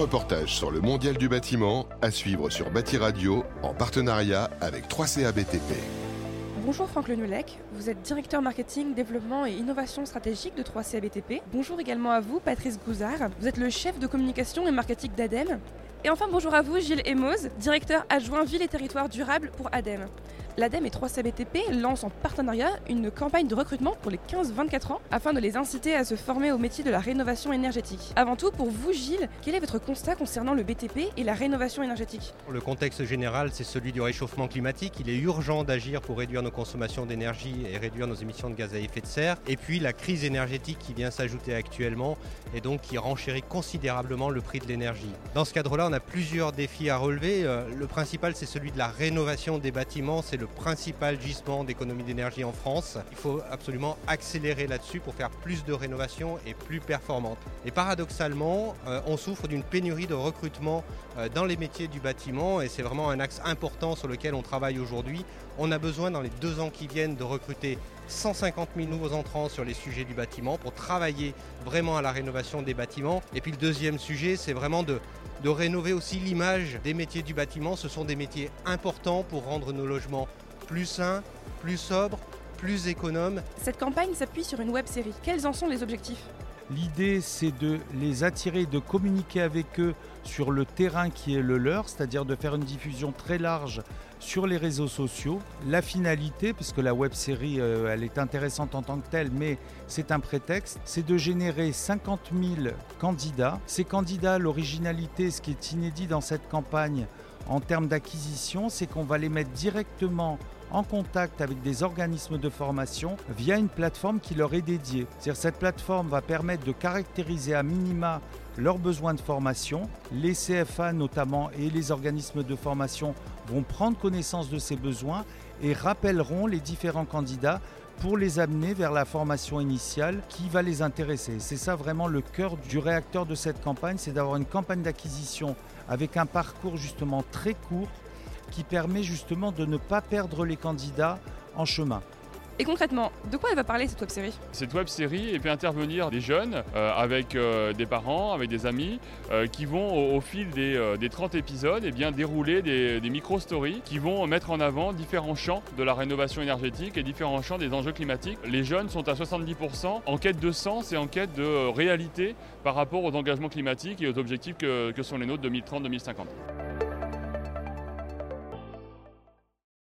reportage sur le mondial du bâtiment à suivre sur Bâti Radio en partenariat avec 3CA BTP. Bonjour Franck Lenulec, vous êtes directeur marketing, développement et innovation stratégique de 3CA BTP. Bonjour également à vous Patrice Gouzard, vous êtes le chef de communication et marketing d'ADEME. Et enfin bonjour à vous Gilles Emoz, directeur adjoint ville et territoire durable pour ADEME. L'ADEME et 3CBTP lancent en partenariat une campagne de recrutement pour les 15-24 ans afin de les inciter à se former au métier de la rénovation énergétique. Avant tout, pour vous Gilles, quel est votre constat concernant le BTP et la rénovation énergétique? Le contexte général, c'est celui du réchauffement climatique. Il est urgent d'agir pour réduire nos consommations d'énergie et réduire nos émissions de gaz à effet de serre. Et puis la crise énergétique qui vient s'ajouter actuellement et donc qui renchérit considérablement le prix de l'énergie. Dans ce cadre-là, on a plusieurs défis à relever. Euh, le principal, c'est celui de la rénovation des bâtiments. Le principal gisement d'économie d'énergie en France. Il faut absolument accélérer là-dessus pour faire plus de rénovation et plus performante. Et paradoxalement, euh, on souffre d'une pénurie de recrutement euh, dans les métiers du bâtiment et c'est vraiment un axe important sur lequel on travaille aujourd'hui. On a besoin dans les deux ans qui viennent de recruter 150 000 nouveaux entrants sur les sujets du bâtiment pour travailler vraiment à la rénovation des bâtiments. Et puis le deuxième sujet, c'est vraiment de, rénover aussi l'image des métiers du bâtiment. Ce sont des métiers importants pour rendre nos logements plus sains, plus sobres, plus économes. Cette campagne s'appuie sur une web série. Quels en sont les objectifs? L'idée, c'est de les attirer, de communiquer avec eux sur le terrain qui est le leur, c'est-à-dire de faire une diffusion très large sur les réseaux sociaux. La finalité, puisque la web série, euh, elle est intéressante en tant que telle, mais c'est un prétexte, c'est de générer 50 000 candidats. Ces candidats, l'originalité, ce qui est inédit dans cette campagne en termes d'acquisition, c'est qu'on va les mettre directement en contact avec des organismes de formation via une plateforme qui leur est dédiée. cette plateforme va permettre de caractériser à minima leurs besoins de formation. Les CFA notamment et les organismes de formation vont prendre connaissance de ces besoins et rappelleront les différents candidats pour les amener vers la formation initiale qui va les intéresser. C'est ça vraiment le cœur du réacteur de cette campagne, c'est d'avoir une campagne d'acquisition avec un parcours justement très court qui permet justement de ne pas perdre les candidats en chemin. Et concrètement, de quoi elle va parler cette web série Cette web série fait intervenir des jeunes euh, avec euh, des parents, avec des amis, euh, qui vont au, fil des, 30 épisodes et eh bien, dérouler des, des micro-stories qui vont mettre en avant différents champs de la rénovation énergétique et différents champs des enjeux climatiques. Les jeunes sont à 70% en quête de sens et en quête de réalité par rapport aux engagements climatiques et aux objectifs que, que sont les nôtres 2030-2050.